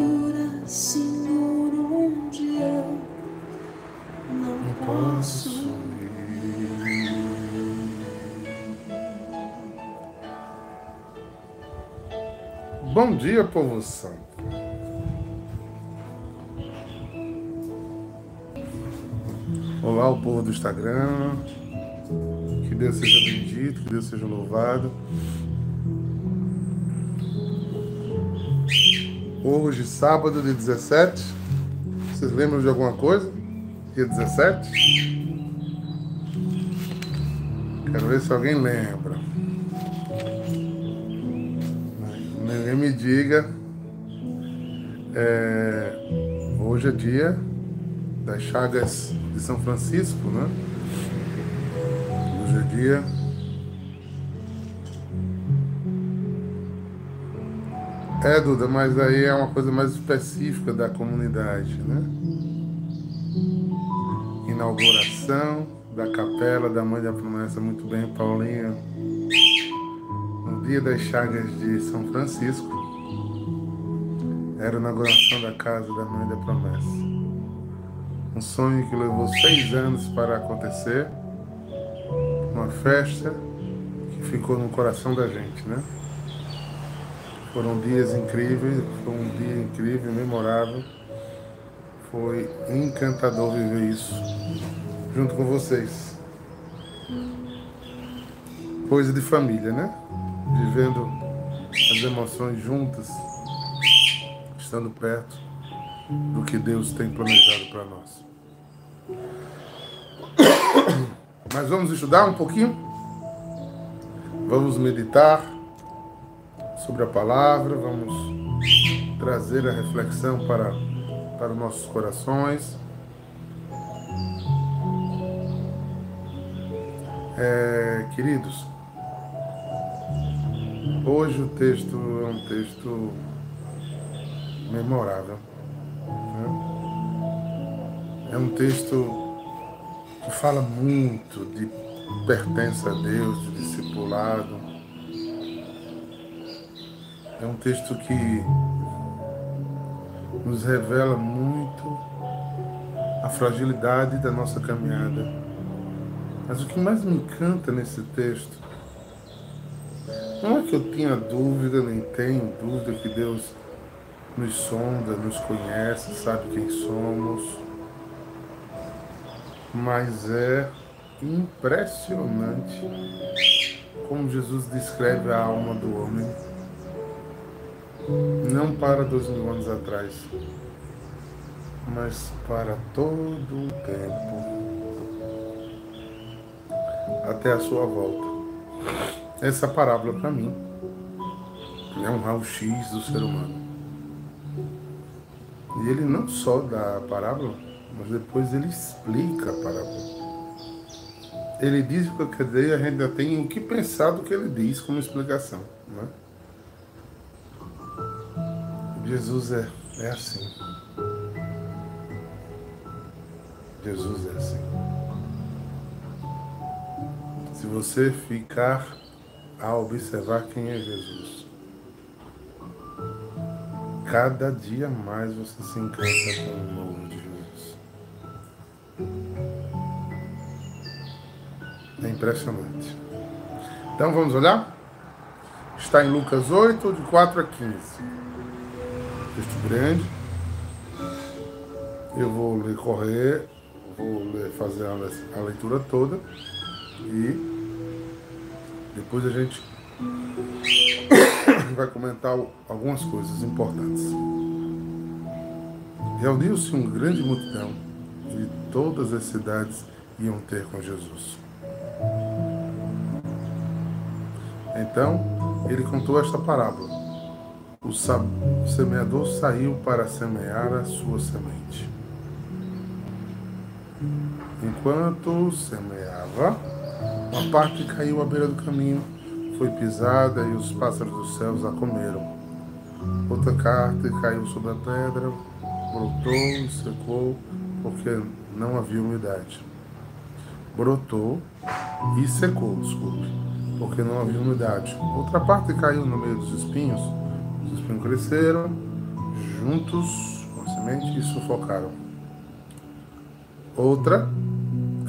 cura, Senhor, onde eu não posso ir. Bom dia, povo santo. Olá, o povo do Instagram. Que Deus seja bendito, que Deus seja louvado. Hoje, sábado, dia 17. Vocês lembram de alguma coisa? Dia 17? Quero ver se alguém lembra. Ninguém me diga. É, hoje é dia das chagas de São Francisco, né? Hoje é dia É, Duda, mas aí é uma coisa mais específica da comunidade, né? Inauguração da capela da Mãe da Promessa, muito bem, Paulinha. No dia das chagas de São Francisco, era a inauguração da casa da Mãe da Promessa. Um sonho que levou seis anos para acontecer, uma festa que ficou no coração da gente, né? Foram dias incríveis, foi um dia incrível, memorável. Foi encantador viver isso junto com vocês. Coisa de família, né? Vivendo as emoções juntas, estando perto do que Deus tem planejado para nós. Mas vamos estudar um pouquinho? Vamos meditar sobre a palavra, vamos trazer a reflexão para, para os nossos corações. É, queridos, hoje o texto é um texto memorável. Né? É um texto que fala muito de pertença a Deus, de discipulado, é um texto que nos revela muito a fragilidade da nossa caminhada. Mas o que mais me encanta nesse texto não é que eu tenha dúvida, nem tenho dúvida que Deus nos sonda, nos conhece, sabe quem somos, mas é impressionante como Jesus descreve a alma do homem não para dois mil anos atrás, mas para todo o tempo, até a sua volta. Essa parábola, para mim, é um raio-x do ser humano. E ele não só dá a parábola, mas depois ele explica a parábola. Ele diz o que quer dizer, a gente ainda tem o que pensar do que ele diz como explicação. Não é? Jesus é, é assim. Jesus é assim. Se você ficar a observar quem é Jesus, cada dia mais você se encanta com o novo de Jesus. É impressionante. Então vamos olhar? Está em Lucas 8, de 4 a 15 texto grande. Eu vou ler correr, vou ler, fazer a leitura toda e depois a gente vai comentar algumas coisas importantes. Reuniu-se um grande multidão e todas as cidades iam ter com Jesus. Então, ele contou esta parábola o semeador saiu para semear a sua semente. Enquanto semeava, uma parte caiu à beira do caminho, foi pisada e os pássaros dos céus a comeram. Outra parte caiu sobre a pedra, brotou e secou, porque não havia umidade. Brotou e secou, desculpe, porque não havia umidade. Outra parte caiu no meio dos espinhos os espinhos cresceram juntos com a semente e sufocaram. Outra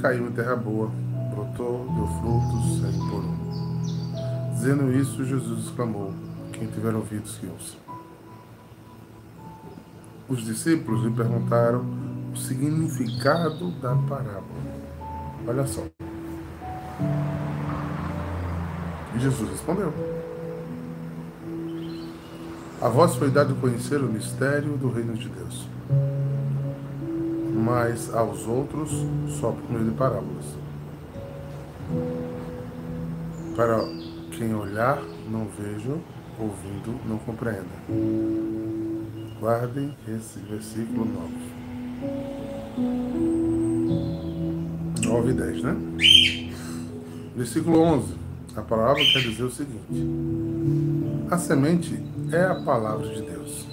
caiu em terra boa, brotou, deu frutos, cem por um. Dizendo isso, Jesus exclamou: Quem tiver ouvidos, que ouça. Os discípulos lhe perguntaram o significado da parábola. Olha só. E Jesus respondeu: A vós foi dado conhecer o mistério do reino de Deus, mas aos outros só por meio de parábolas. Para quem olhar, não vejo, ouvindo, não compreenda. Guardem esse versículo 9. 9 e 10, né? Versículo 11. A palavra quer dizer o seguinte: a semente é a palavra de Deus.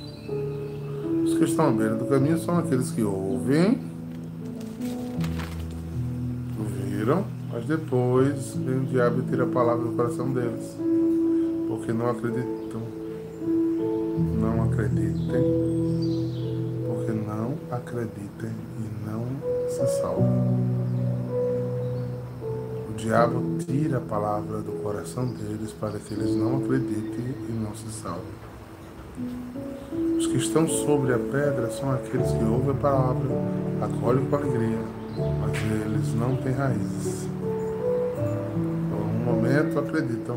Os que estão à beira do caminho são aqueles que ouvem, ouviram, mas depois vem o diabo e tira a palavra do coração deles, porque não acreditam. Não acreditem, porque não acreditem e não se salvam diabo tira a palavra do coração deles para que eles não acreditem e não se salvem. Os que estão sobre a pedra são aqueles que ouvem a palavra, acolhem com alegria, mas eles não têm raízes. Por um momento acreditam,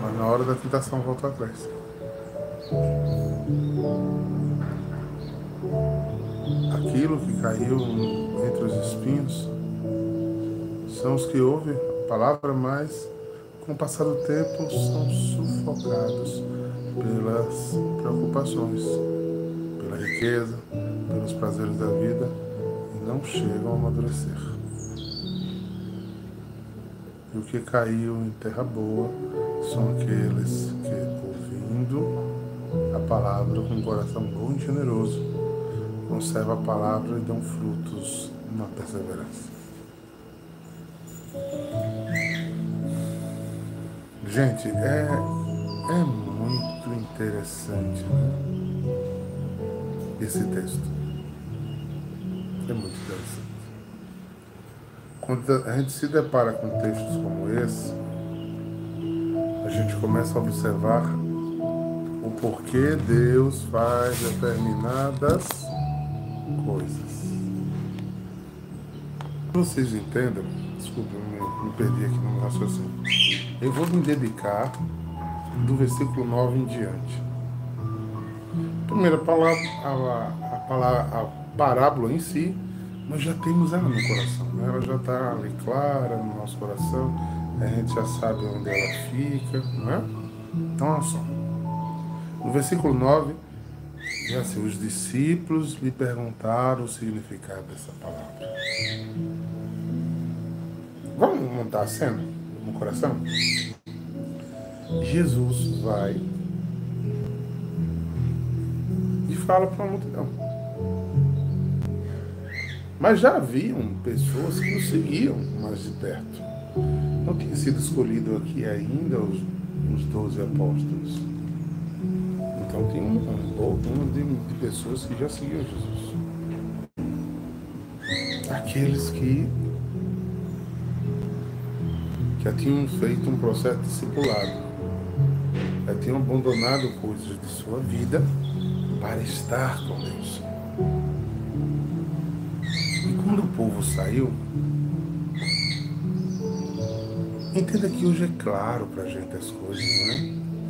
mas na hora da tentação voltam atrás. Aquilo que caiu entre os espinhos são os que ouvem a palavra, mas com o passar do tempo são sufocados pelas preocupações, pela riqueza, pelos prazeres da vida e não chegam a amadurecer. E o que caiu em terra boa são aqueles que, ouvindo a palavra com um coração bom e generoso, conservam a palavra e dão frutos na perseverança. Gente, é, é muito interessante né? esse texto. É muito interessante. Quando a gente se depara com textos como esse, a gente começa a observar o porquê Deus faz determinadas coisas. Vocês entendam? Desculpa, me, me perdi aqui no raciocínio. Eu vou me dedicar do versículo 9 em diante. Primeira palavra, a, a, palavra, a parábola em si, nós já temos ela no coração. Né? Ela já está ali clara no nosso coração. A gente já sabe onde ela fica. Né? Então, olha só. No versículo 9, é assim, os discípulos lhe perguntaram o significado dessa palavra. Vamos montar a cena? no coração? Jesus vai e fala para a multidão. Mas já haviam pessoas que o seguiam mais de perto. Não tinha sido escolhido aqui ainda os, os 12 apóstolos. Então tem um, um número de, de pessoas que já seguiam Jesus. Aqueles que já tinham feito um processo discipulado, já tinham abandonado coisas de sua vida para estar com Deus. E quando o povo saiu, entenda que hoje é claro para a gente as coisas, não é?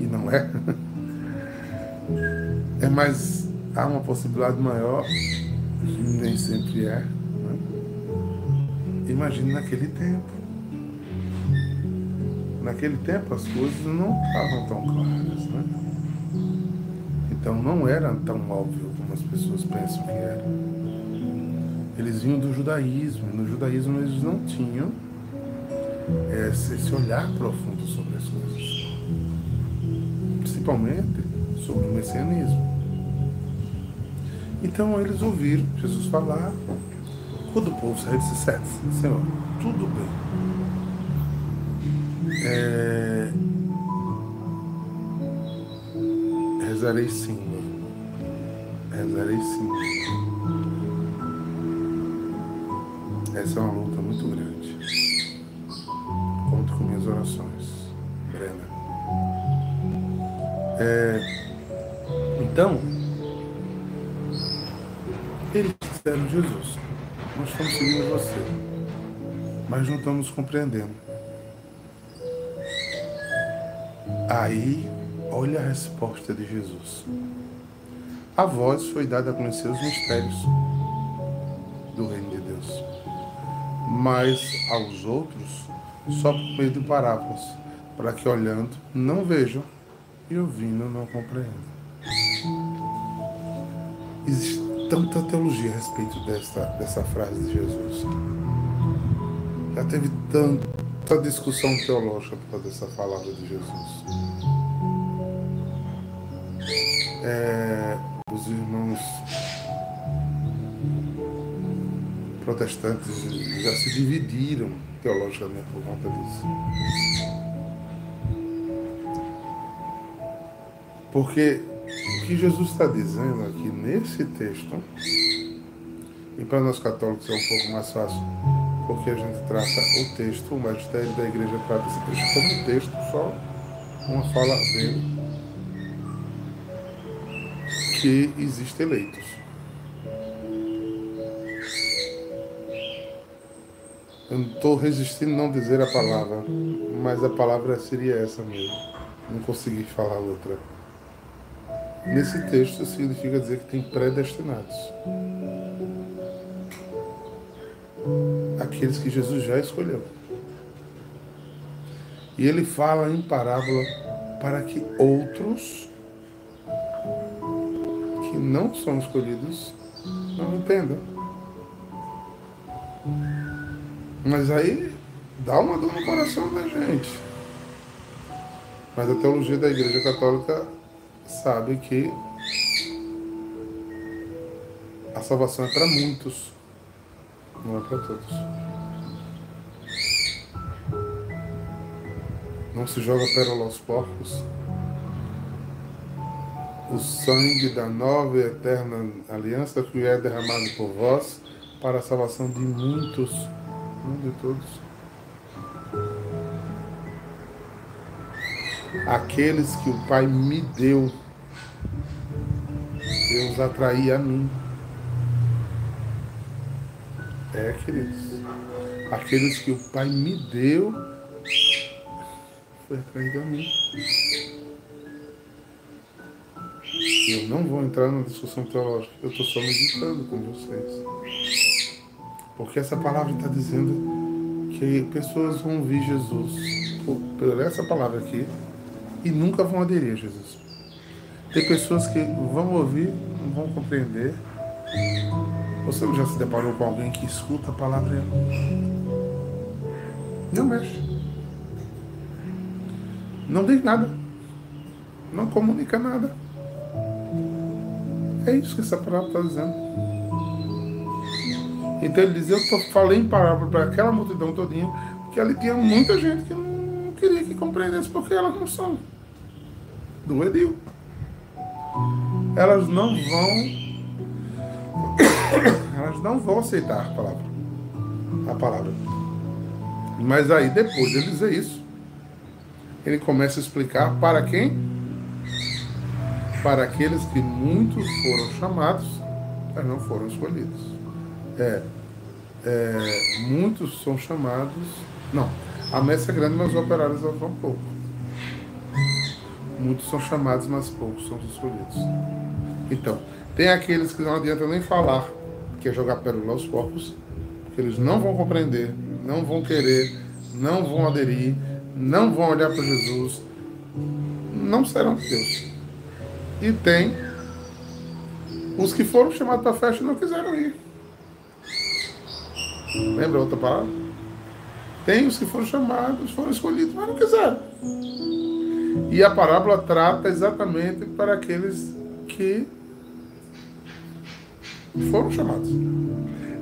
E não é. É mais, há uma possibilidade maior, nem sempre é. é? Imagine naquele tempo. Naquele tempo as coisas não estavam tão claras, né? Então não era tão óbvio como as pessoas pensam que era. Eles vinham do judaísmo, e no judaísmo eles não tinham é, esse olhar profundo sobre as coisas. Principalmente sobre o messianismo. Então eles ouviram Jesus falar. Quando o povo saiu, disse: Senhor, tudo bem é... Rezarei sim. Rezarei sim. Essa é uma luta muito grande. Conto com minhas orações, Brenda. É, então, eles disseram, Jesus, nós estamos seguindo você, mas não estamos compreendendo. Aí, olha a resposta de Jesus. A voz foi dada a conhecer os mistérios do reino de Deus, mas aos outros só por meio de parábolas, para que olhando não vejam e ouvindo não compreendam. Existe tanta teologia a respeito dessa, dessa frase de Jesus. Já teve tanta discussão teológica por causa dessa palavra de Jesus. É, os irmãos protestantes já se dividiram teologicamente por conta disso. Porque o que Jesus está dizendo aqui nesse texto, e para nós católicos é um pouco mais fácil, porque a gente trata o texto, o magistério da igreja trata esse texto como um texto, só uma fala dele, que existem eleitos. Eu não estou resistindo não dizer a palavra, mas a palavra seria essa mesmo. Não consegui falar outra. Nesse texto significa dizer que tem predestinados. Aqueles que Jesus já escolheu. E ele fala em parábola para que outros que não são escolhidos não entendam. Mas aí dá uma dor no coração da gente. Mas a teologia da Igreja Católica sabe que a salvação é para muitos, não é para todos. Não se joga pérola aos porcos. O sangue da nova e eterna aliança que é derramado por vós para a salvação de muitos, não de todos. Aqueles que o Pai me deu, Deus atraía a mim. É, queridos. Aqueles que o Pai me deu, foi atraído a mim. Eu não vou entrar na discussão teológica, eu estou só meditando com vocês. Porque essa palavra está dizendo que pessoas vão ouvir Jesus por, por essa palavra aqui e nunca vão aderir a Jesus. Tem pessoas que vão ouvir, não vão compreender. Você já se deparou com alguém que escuta a palavra e não mexe? Não diz nada. Não comunica nada. É isso que essa palavra está dizendo. Então ele diz, eu falei em palavra para aquela multidão todinha, porque ali tinha muita gente que não queria que compreendesse porque elas não são do Edil. Elas não vão. Elas não vão aceitar a palavra. A palavra. Mas aí, depois de dizer isso, ele começa a explicar para quem? Para aqueles que muitos foram chamados, mas não foram escolhidos. É, é, muitos são chamados. Não, a messe é grande, mas os operários vão pouco. Muitos são chamados, mas poucos são escolhidos. Então, tem aqueles que não adianta nem falar que é jogar pérola aos porcos, que eles não vão compreender, não vão querer, não vão aderir, não vão olhar para Jesus, não serão de Deus. E tem os que foram chamados para a festa e não quiseram ir. Lembra outra palavra? Tem os que foram chamados, foram escolhidos, mas não quiseram. E a parábola trata exatamente para aqueles que foram chamados.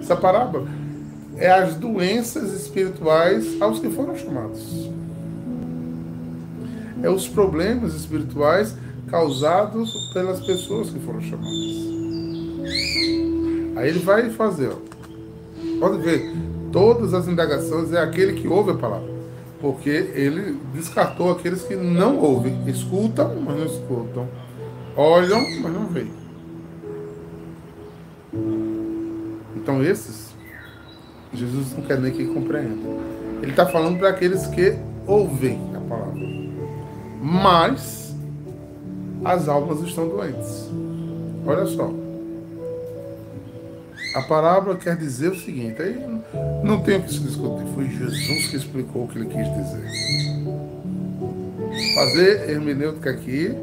Essa parábola é as doenças espirituais aos que foram chamados. É os problemas espirituais causados pelas pessoas que foram chamadas. Aí ele vai fazer, ó. Pode ver, todas as indagações é aquele que ouve a palavra. Porque ele descartou aqueles que não ouvem, escutam, mas não escutam, olham, mas não veem. Então esses, Jesus não quer nem que compreendam. Ele está falando para aqueles que ouvem a palavra. Mas as almas estão doentes. Olha só. A palavra quer dizer o seguinte, aí não tem o que se discutir, foi Jesus que explicou o que ele quis dizer. Fazer hermenêutica aqui,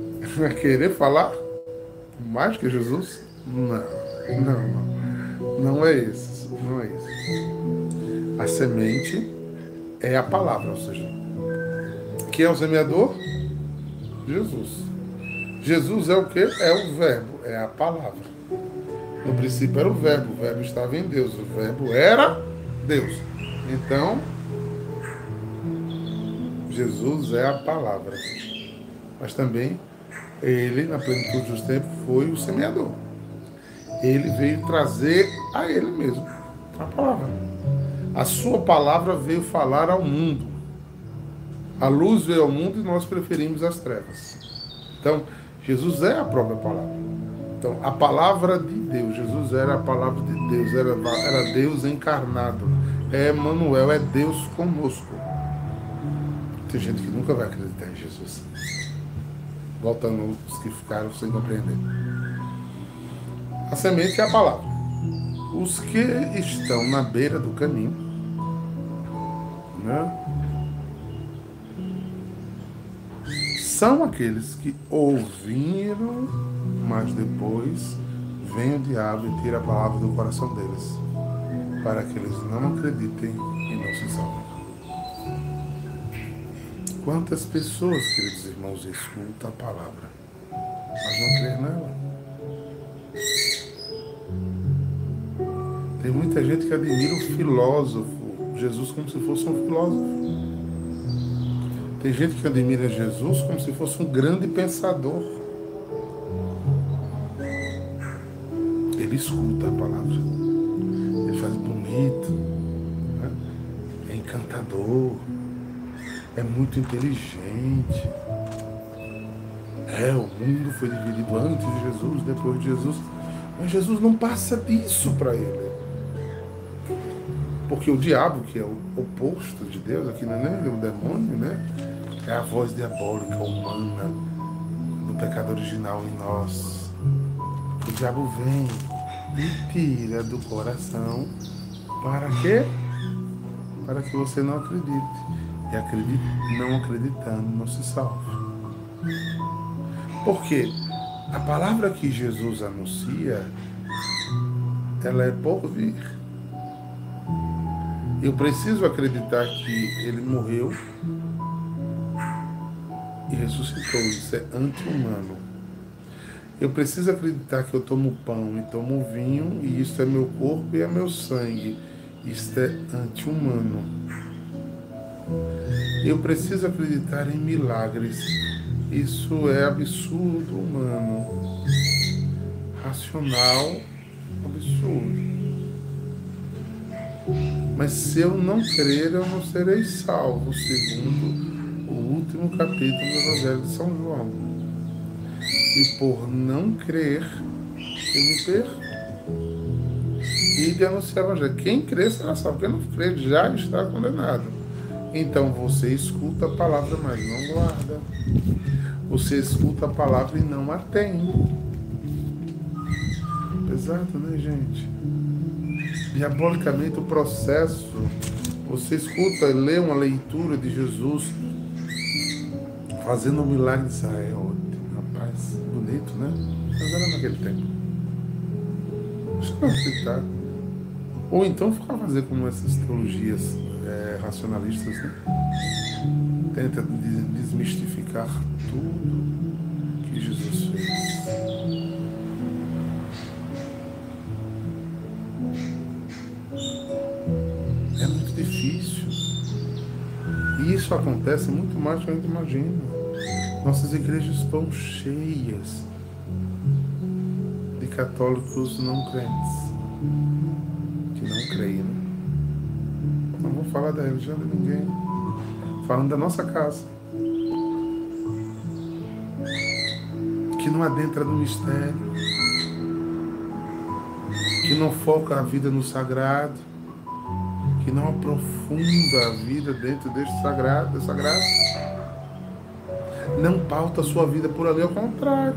querer falar mais que Jesus? Não, não, não. Não é isso, não é isso. A semente é a palavra, ou seja, quem é o semeador? Jesus. Jesus é o que? É o verbo, é a palavra. No princípio era o verbo, o verbo estava em Deus, o verbo era Deus. Então, Jesus é a palavra. Mas também ele, na plenitude dos tempos, foi o semeador. Ele veio trazer a ele mesmo a palavra. A sua palavra veio falar ao mundo. A luz veio ao mundo e nós preferimos as trevas. Então, Jesus é a própria palavra. Então, a palavra de Deus, Jesus era a palavra de Deus, era, era Deus encarnado. É Emmanuel, é Deus conosco. Tem gente que nunca vai acreditar em Jesus. Voltando os que ficaram sem compreender. A semente é a palavra. Os que estão na beira do caminho, né? são aqueles que ouviram, mas depois vem o diabo e tira a palavra do coração deles, para que eles não acreditem e não se salvem. Quantas pessoas, queridos irmãos, escutam a palavra, mas não creem nela? Tem muita gente que admira o filósofo, Jesus como se fosse um filósofo. Tem gente que admira Jesus como se fosse um grande pensador. Ele escuta a palavra. Ele faz bonito. Né? É encantador. É muito inteligente. É, o mundo foi dividido antes de Jesus, depois de Jesus. Mas Jesus não passa disso para ele. Porque o diabo, que é o oposto de Deus, aqui não é nem o demônio, né? É a voz diabólica humana do pecado original em nós. O diabo vem e tira do coração para quê? Para que você não acredite. E acredite, não acreditando, não se salve. Porque a palavra que Jesus anuncia, ela é por vir. Eu preciso acreditar que ele morreu e ressuscitou. Isso é anti-humano. Eu preciso acreditar que eu tomo pão e tomo vinho, e isso é meu corpo e é meu sangue. Isso é anti-humano. Eu preciso acreditar em milagres. Isso é absurdo humano. Racional, absurdo. Mas se eu não crer, eu não serei salvo, segundo o último capítulo do Evangelho de São João. E por não crer, eu me perco. E de anunciar o Evangelho. Quem crê será salvo. Quem não crê já está condenado. Então você escuta a palavra, mas não guarda. Você escuta a palavra e não a tem. Pesado, né, gente? Diabolicamente o processo. Você escuta, lê uma leitura de Jesus fazendo o milagre de Israel. Rapaz, bonito, né? Mas era naquele tempo. Deixa eu. Ou então ficar fazer como essas teologias é, racionalistas, né? Tenta desmistificar tudo isso acontece muito mais do que a gente imagina. Nossas igrejas estão cheias de católicos não crentes, que não creem. Né? Não vou falar da religião de ninguém, falando da nossa casa. Que não adentra no mistério, que não foca a vida no sagrado, que não aprofunda a vida dentro deste sagrado, dessa graça. Não pauta a sua vida por ali, ao contrário.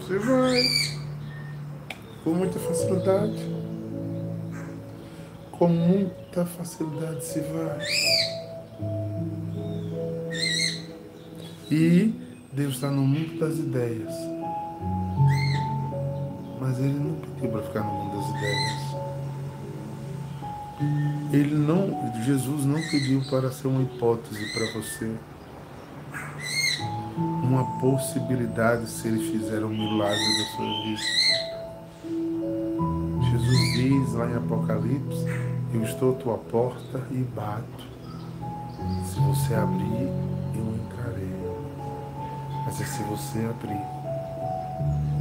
Você vai com muita facilidade. Com muita facilidade se vai. E Deus está no mundo das ideias. Mas Ele não pediu para ficar no mundo das ideias. Ele não, Jesus não pediu para ser uma hipótese para você uma possibilidade se ele fizer um milagre da sua vida. Jesus diz lá em Apocalipse: Eu estou à tua porta e bato. Se você abrir, eu entrarei. Mas é se você abrir.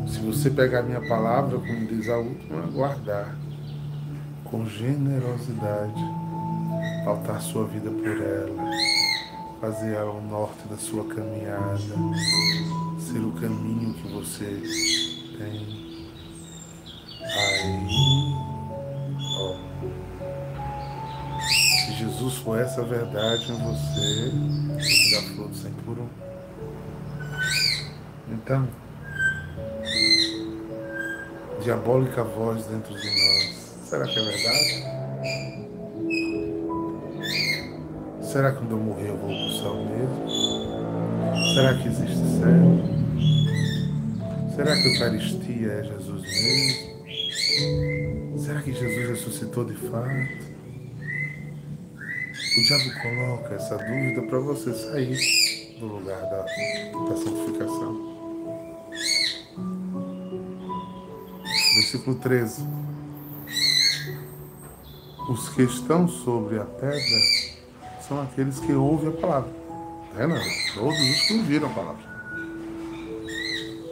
Se você pegar minha palavra, como diz a última, guardar com generosidade, faltar sua vida por ela fazer ela o norte da sua caminhada, ser o caminho que você tem. Aí, ó, se Jesus for essa verdade em você, você dá fruto sem por um. Então, diabólica voz dentro de nós, será que é verdade? Será que quando eu morrer eu vou para o céu mesmo? Será que existe céu? Será que a Eucaristia é Jesus mesmo? Será que Jesus ressuscitou de fato? O diabo coloca essa dúvida para você sair do lugar da, da santificação. Versículo 13. Os que estão sobre a pedra são aqueles que ouvem a palavra. É, não, todos os que ouviram a palavra.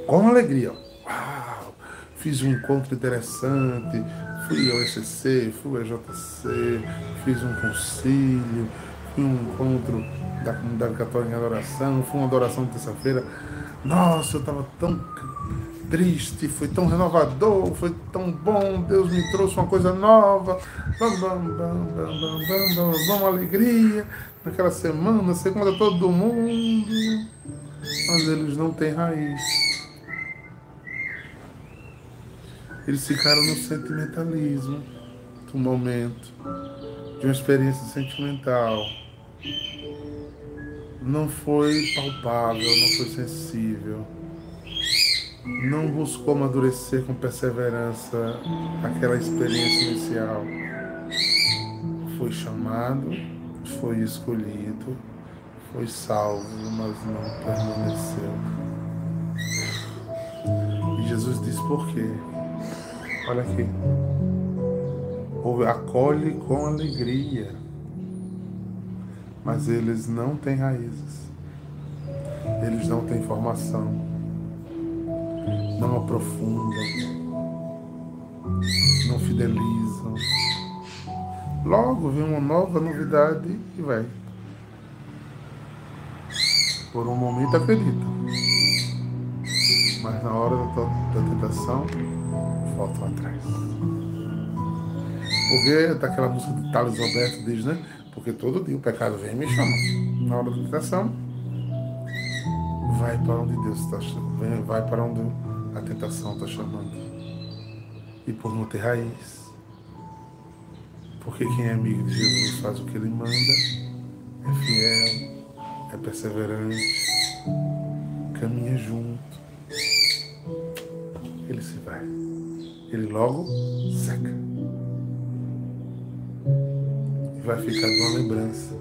Com alegria. Uau! Fiz um encontro interessante, fui ao ECC, fui ao EJC, fiz um concílio, fui um encontro da comunidade católica em adoração, fui uma adoração terça-feira. Nossa, eu estava tão triste, foi tão renovador, foi tão bom, Deus me trouxe uma coisa nova, bam, bam, bam, bam, bam, alegria, naquela semana, segunda todo mundo, mas eles não têm raiz. Eles ficaram no sentimentalismo do momento, de uma experiência sentimental. Não foi palpável, não foi sensível não buscou amadurecer com perseverança aquela experiência inicial. Foi chamado, foi escolhido, foi salvo, mas não permaneceu. E Jesus diz por quê? Olha aqui. Acolhe com alegria, mas eles não têm raízes, eles não têm formação não aprofundam, não fidelizam. Logo vem uma nova novidade e vai. Por um momento acredita, mas na hora da, da tentação voltam atrás. Porque daquela música de Thales Roberto diz, né? Porque todo dia o pecado vem e me chama. Na hora da tentação, vai para onde Deus está chamando, vai para onde a tentação está chamando. E por não ter raiz. Porque quem é amigo de Jesus faz o que ele manda, é fiel, é perseverante, caminha junto. Ele se vai. Ele logo seca. E vai ficar de uma lembrança.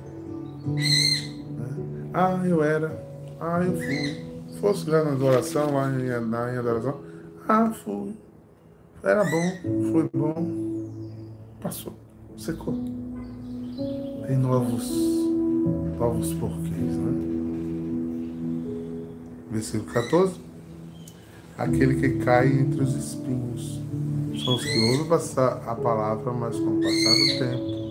Né? Ah, eu era. Ah, eu fui fosse lá na adoração, lá em, na, em adoração. Ah, fui. Era bom, foi bom. Passou, secou. Tem novos, novos porquês, né? Versículo 14. aquele que cai entre os espinhos. São os que ouvem a palavra, mas com o passar do tempo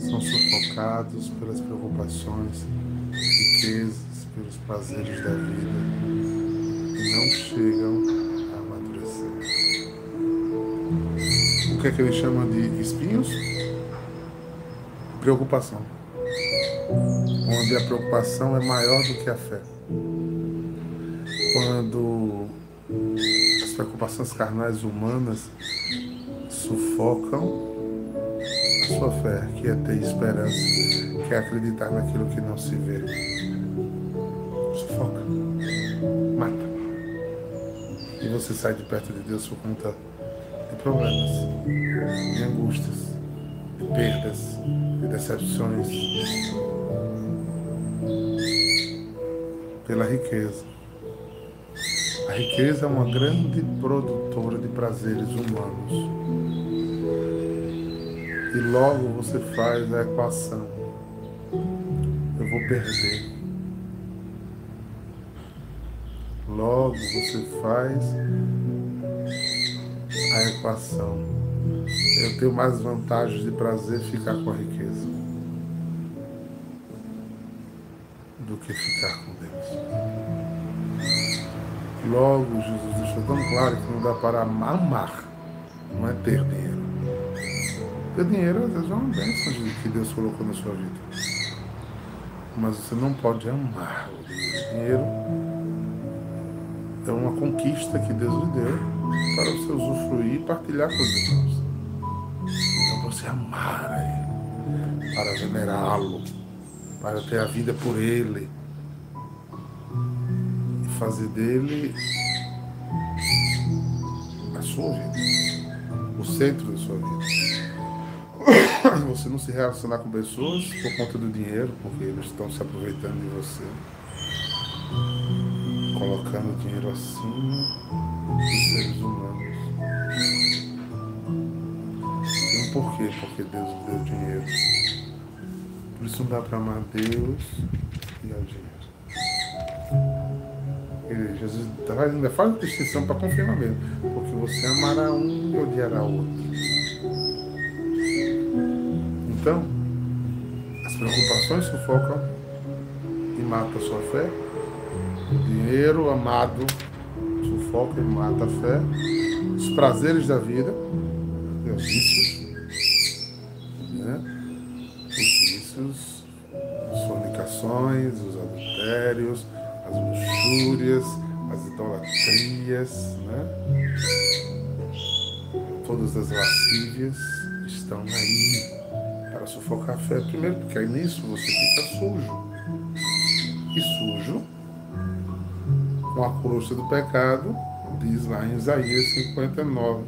são sufocados pelas preocupações, riquezas, pelos prazeres da vida e não chegam a amadurecer. O que é que ele chama de espinhos? Preocupação. Onde a preocupação é maior do que a fé. Quando as preocupações carnais humanas sufocam a sua fé, que é ter esperança, que é acreditar naquilo que não se vê. Você sai de perto de Deus por conta de problemas, de angústias, de perdas, de decepções, pela riqueza. A riqueza é uma grande produtora de prazeres humanos. E logo você faz a equação. Eu vou perder. Logo você faz a equação. Eu tenho mais vantagens de prazer ficar com a riqueza do que ficar com Deus. Logo, Jesus deixou tão claro que não dá para amar, não é ter dinheiro. Ter dinheiro às vezes é uma bênção que Deus colocou na sua vida. Mas você não pode amar o dinheiro. É uma conquista que Deus lhe deu para você usufruir e partilhar com os irmãos. Então você amar a Ele, para venerá-lo, para ter a vida por Ele e fazer dele a sua vida, o centro da sua vida. Você não se relacionar com pessoas por conta do dinheiro, porque eles estão se aproveitando de você colocando dinheiro acima dos seres humanos. E um porquê? Porque Deus deu dinheiro. Por isso não dá para amar Deus e ao dinheiro. Ele, Jesus ainda faz distinção para confirmar mesmo. Porque você amará um e odiará o outro. Então, as preocupações sufocam e matam a sua fé o dinheiro amado sufoca e mata a fé. Os prazeres da vida, os vícios, né? os vícios, as fornicações, os adultérios, as luxúrias, as idolatrias, né? todas as lascívias estão aí para sufocar a fé. Primeiro, porque aí nisso você fica sujo. E sujo com a crosta do pecado, diz lá em Isaías 59,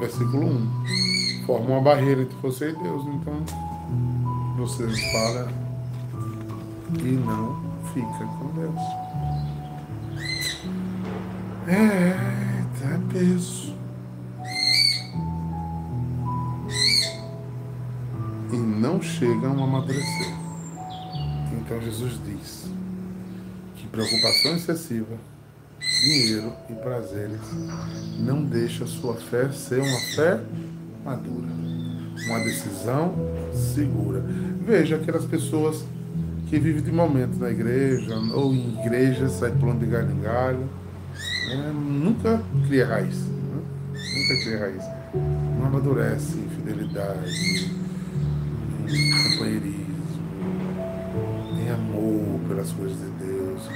versículo 1. Forma uma barreira entre você e Deus, então você fala e não fica com Deus. É, tá peso. E não chegam a amadurecer. Então Jesus diz: preocupação excessiva, dinheiro e prazeres não deixa sua fé ser uma fé madura, uma decisão segura. Veja aquelas pessoas que vivem de momento na igreja ou em igrejas, sai pulando de galho em galho, né? nunca cria raiz, né? nunca cria raiz, não amadurece em fidelidade, em companheirismo, em amor pelas coisas de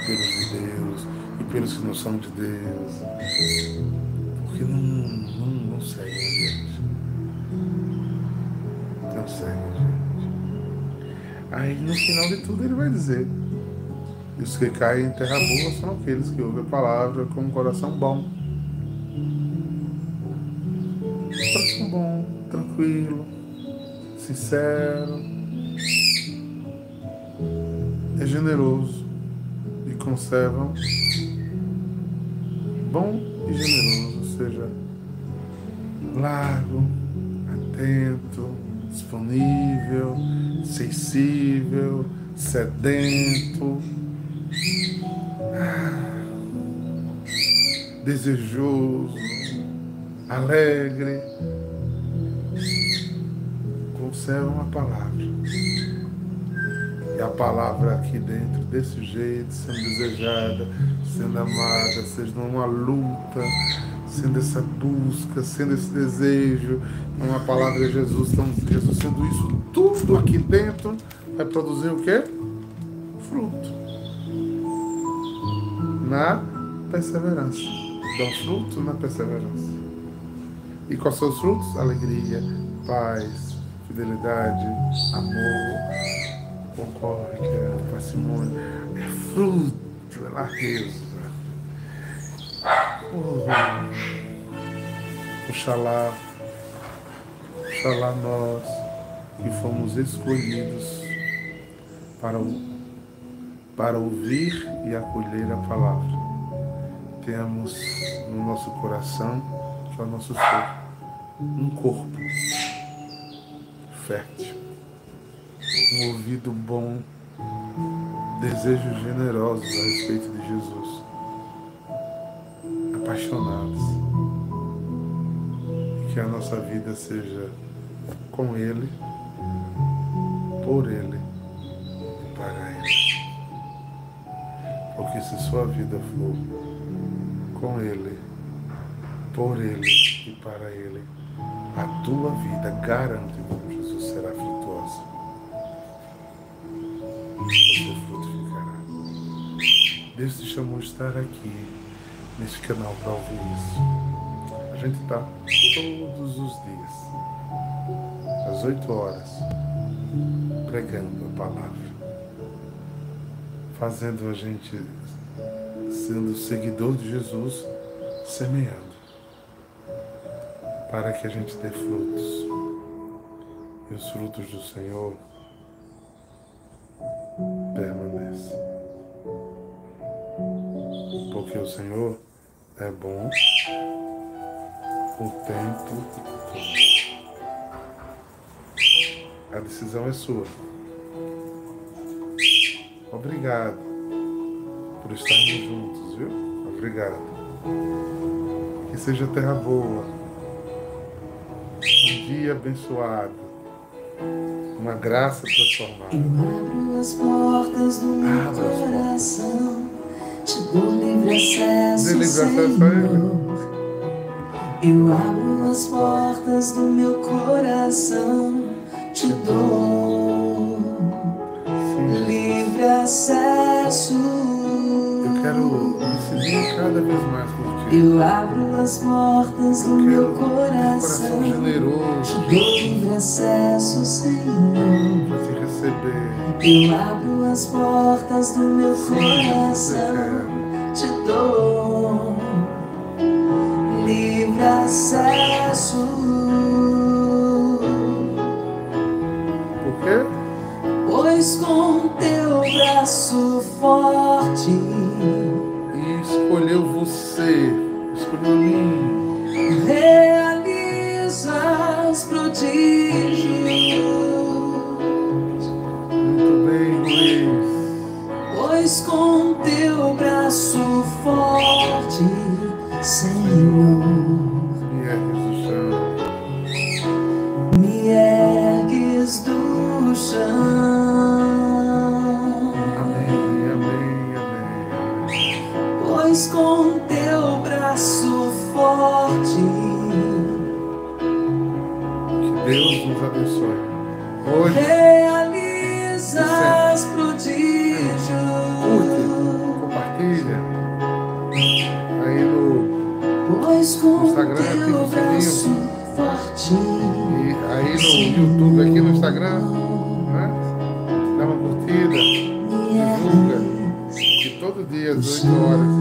pelos de Deus e pelos que não são de Deus. Porque não, não, não seguem a gente. Não seguem a gente. Aí no final de tudo ele vai dizer. Os que caem em terra boa são aqueles que ouvem a palavra com um coração bom. Coração bom, tranquilo, sincero, é generoso conservam bom e generoso, ou seja, largo, atento, disponível, sensível, sedento. desejoso, alegre. Conserva uma palavra. A palavra aqui dentro, desse jeito, sendo desejada, sendo amada, seja numa luta, sendo essa busca, sendo esse desejo, uma palavra de Jesus, então Jesus sendo isso tudo aqui dentro, vai produzir o quê? Fruto. Na perseverança. Dá fruto na perseverança. E quais são os frutos? Alegria, paz, fidelidade, amor, concórdia, parcimônia. É fruto, é largueza. Oh, Oxalá, oxalá nós que fomos escolhidos para, para ouvir e acolher a palavra. Temos no nosso coração, que é nosso ser, um corpo fértil, um ouvido bom, desejos generosos a respeito de Jesus, apaixonados. E que a nossa vida seja com Ele, por Ele e para Ele. Porque se sua vida for com Ele, por Ele e para Ele, a tua vida, garanto em Jesus, será frutuosa. Você frutificará. Deus te chamou a estar aqui, neste canal, para ouvir isso. A gente está todos os dias, às 8 horas, pregando a palavra, fazendo a gente, sendo seguidor de Jesus, semeando para que a gente dê frutos. E os frutos do Senhor bom o tempo todo. A decisão é sua. Obrigado por estarmos juntos, viu? Obrigado. Que seja terra boa um dia abençoado, uma graça transformada. Eu abro as portas do meu Abra as coração, te dou livre acesso, livre acesso. Eu abro as portas do meu coração, te dou Sim, livre acesso. eu quero me seguir cada vez mais por ti. Eu abro as portas do Eu meu coração coração, te generoso dou livre acesso, Senhor. Receber. Eu abro as portas do meu coração, te dou livre acesso. Por quê? Pois com teu braço forte escolheu você, escolheu mim. Com teu braço forte, Senhor, Me ergues do chão. me ergues do chão. Amém, amém, amém. Pois com teu braço forte, Que Deus nos abençoe. Hoje, todo dia às